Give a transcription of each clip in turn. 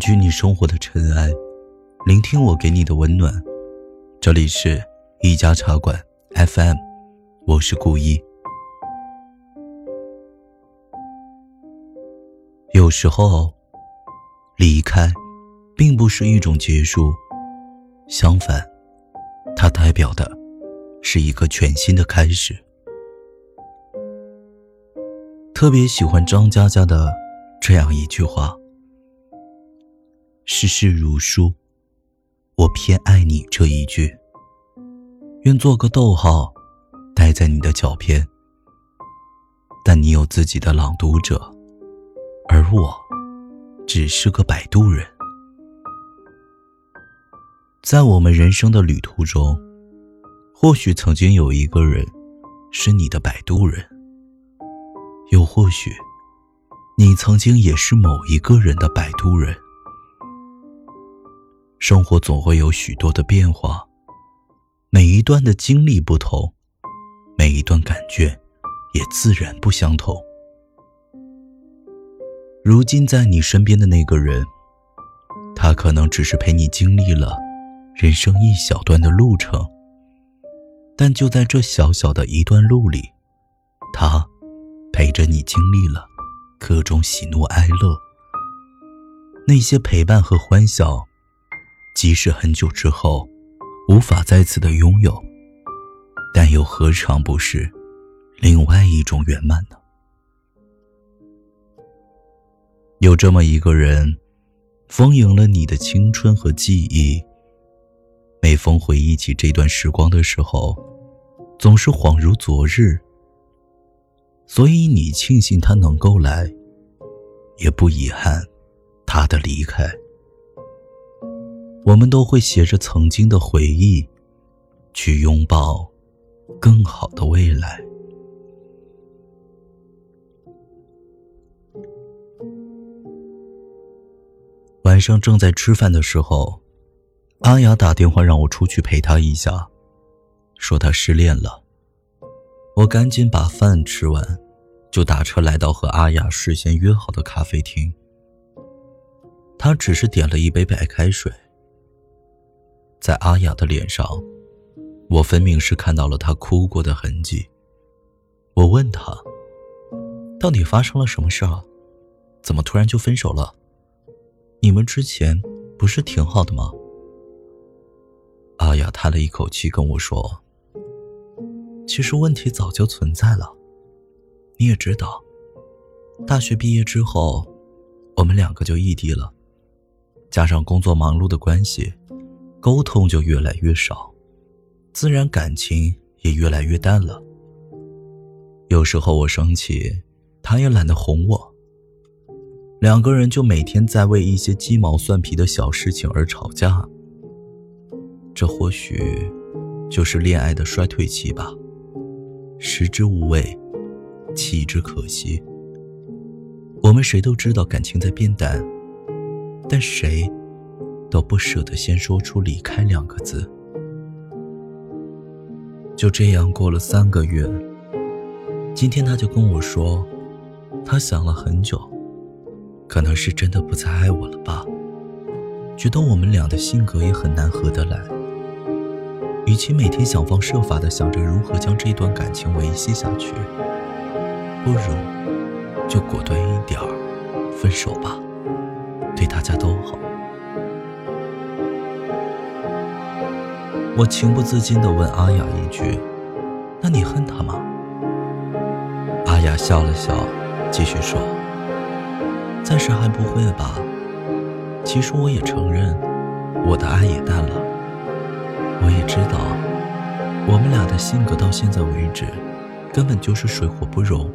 居你生活的尘埃，聆听我给你的温暖。这里是一家茶馆 FM，我是顾一。有时候，离开，并不是一种结束，相反，它代表的是一个全新的开始。特别喜欢张嘉佳的这样一句话。世事如书，我偏爱你这一句。愿做个逗号，待在你的脚边。但你有自己的朗读者，而我，只是个摆渡人。在我们人生的旅途中，或许曾经有一个人，是你的摆渡人；又或许，你曾经也是某一个人的摆渡人。生活总会有许多的变化，每一段的经历不同，每一段感觉也自然不相同。如今在你身边的那个人，他可能只是陪你经历了人生一小段的路程，但就在这小小的一段路里，他陪着你经历了各种喜怒哀乐，那些陪伴和欢笑。即使很久之后，无法再次的拥有，但又何尝不是另外一种圆满呢？有这么一个人，丰盈了你的青春和记忆。每逢回忆起这段时光的时候，总是恍如昨日。所以你庆幸他能够来，也不遗憾他的离开。我们都会携着曾经的回忆，去拥抱更好的未来。晚上正在吃饭的时候，阿雅打电话让我出去陪她一下，说她失恋了。我赶紧把饭吃完，就打车来到和阿雅事先约好的咖啡厅。她只是点了一杯白开水。在阿雅的脸上，我分明是看到了她哭过的痕迹。我问她：“到底发生了什么事儿？怎么突然就分手了？你们之前不是挺好的吗？”阿雅叹了一口气跟我说：“其实问题早就存在了。你也知道，大学毕业之后，我们两个就异地了，加上工作忙碌的关系。”沟通就越来越少，自然感情也越来越淡了。有时候我生气，他也懒得哄我，两个人就每天在为一些鸡毛蒜皮的小事情而吵架。这或许就是恋爱的衰退期吧，食之无味，弃之可惜。我们谁都知道感情在变淡，但谁？都不舍得先说出“离开”两个字。就这样过了三个月，今天他就跟我说，他想了很久，可能是真的不再爱我了吧，觉得我们俩的性格也很难合得来。与其每天想方设法的想着如何将这段感情维系下去，不如就果断一点儿，分手吧，对大家都好。我情不自禁地问阿雅一句：“那你恨他吗？”阿雅笑了笑，继续说：“暂时还不会吧。其实我也承认，我的爱也淡了。我也知道，我们俩的性格到现在为止，根本就是水火不容，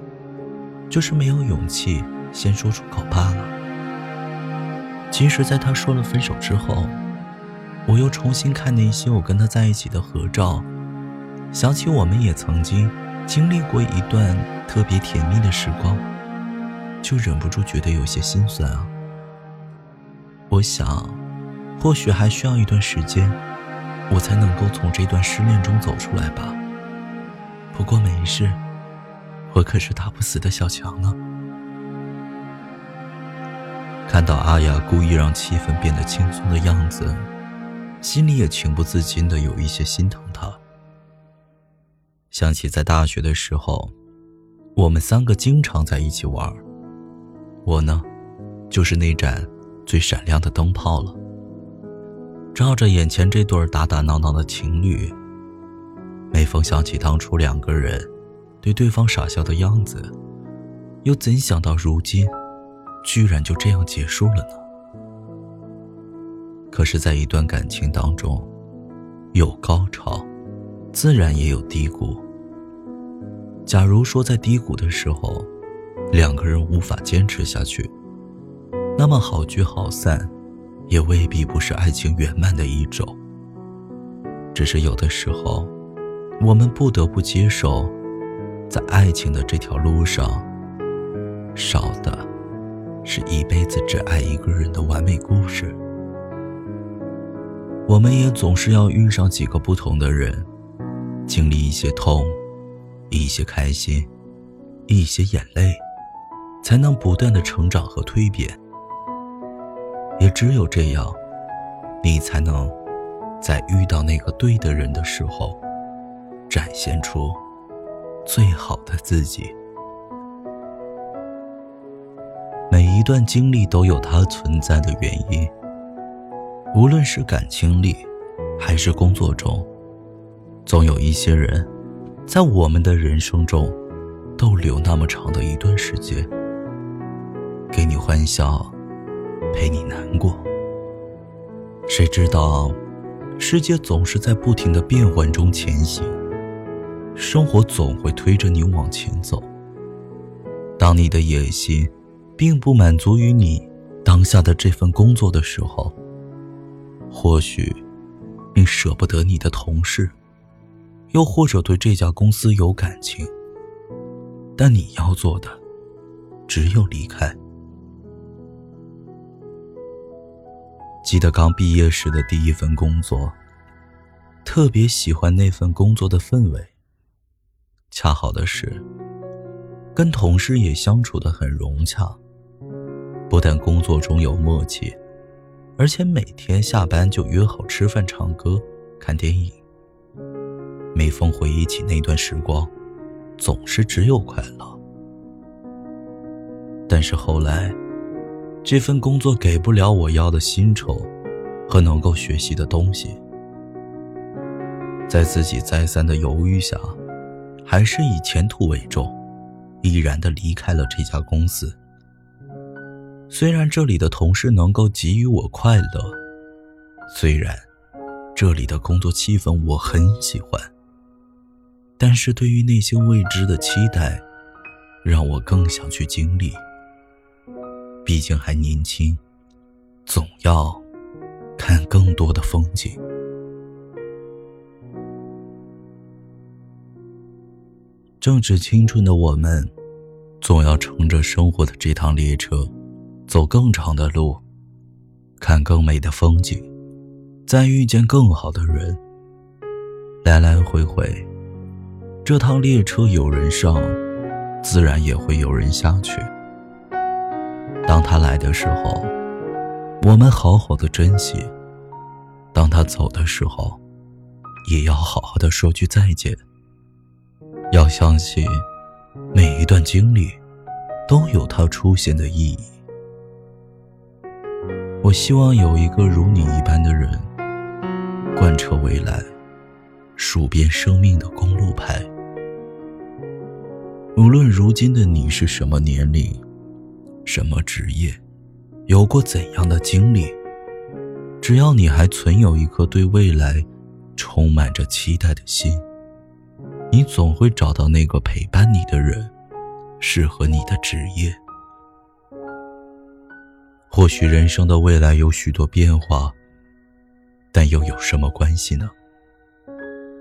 就是没有勇气先说出口罢了。其实，在他说了分手之后。”我又重新看那些我跟他在一起的合照，想起我们也曾经经历过一段特别甜蜜的时光，就忍不住觉得有些心酸啊。我想，或许还需要一段时间，我才能够从这段失恋中走出来吧。不过没事，我可是打不死的小强呢。看到阿雅故意让气氛变得轻松的样子，心里也情不自禁的有一些心疼他。想起在大学的时候，我们三个经常在一起玩我呢，就是那盏最闪亮的灯泡了。照着眼前这对打打闹闹的情侣，每逢想起当初两个人对对方傻笑的样子，又怎想到如今？居然就这样结束了呢？可是，在一段感情当中，有高潮，自然也有低谷。假如说在低谷的时候，两个人无法坚持下去，那么好聚好散，也未必不是爱情圆满的一种。只是有的时候，我们不得不接受，在爱情的这条路上，少的。是一辈子只爱一个人的完美故事。我们也总是要遇上几个不同的人，经历一些痛，一些开心，一些眼泪，才能不断的成长和蜕变。也只有这样，你才能在遇到那个对的人的时候，展现出最好的自己。每一段经历都有它存在的原因。无论是感情里，还是工作中，总有一些人，在我们的人生中逗留那么长的一段时间，给你欢笑，陪你难过。谁知道，世界总是在不停的变换中前行，生活总会推着你往前走。当你的野心。并不满足于你当下的这份工作的时候，或许你舍不得你的同事，又或者对这家公司有感情，但你要做的只有离开。记得刚毕业时的第一份工作，特别喜欢那份工作的氛围。恰好的是，跟同事也相处的很融洽。不但工作中有默契，而且每天下班就约好吃饭、唱歌、看电影。每逢回忆起那段时光，总是只有快乐。但是后来，这份工作给不了我要的薪酬和能够学习的东西，在自己再三的犹豫下，还是以前途为重，毅然的离开了这家公司。虽然这里的同事能够给予我快乐，虽然这里的工作气氛我很喜欢，但是对于那些未知的期待，让我更想去经历。毕竟还年轻，总要看更多的风景。正值青春的我们，总要乘着生活的这趟列车。走更长的路，看更美的风景，再遇见更好的人。来来回回，这趟列车有人上，自然也会有人下去。当他来的时候，我们好好的珍惜；当他走的时候，也要好好的说句再见。要相信，每一段经历都有它出现的意义。我希望有一个如你一般的人，贯彻未来，数遍生命的公路牌。无论如今的你是什么年龄，什么职业，有过怎样的经历，只要你还存有一颗对未来充满着期待的心，你总会找到那个陪伴你的人，适合你的职业。或许人生的未来有许多变化，但又有什么关系呢？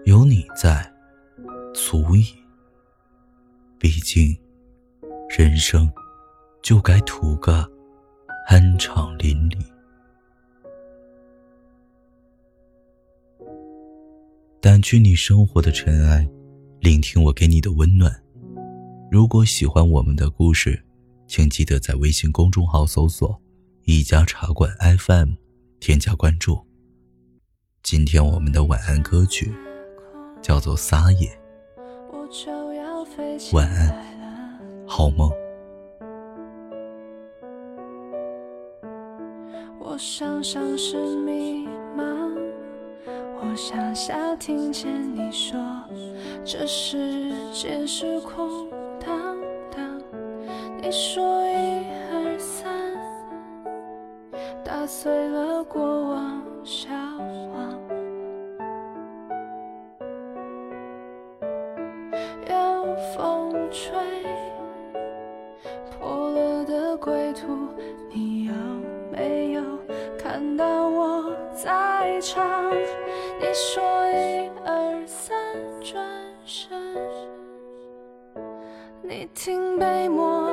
有你在，足矣。毕竟，人生就该图个酣畅淋漓。掸去你生活的尘埃，聆听我给你的温暖。如果喜欢我们的故事，请记得在微信公众号搜索。一家茶馆 FM，添加关注。今天我们的晚安歌曲叫做《撒野》，晚安，好梦。我想像是迷茫，我想下听见你说这世界是空荡荡。你说打碎了过往笑话。有风吹破了的归途，你有没有？看到我在唱，你说一二三，转身，你听被抹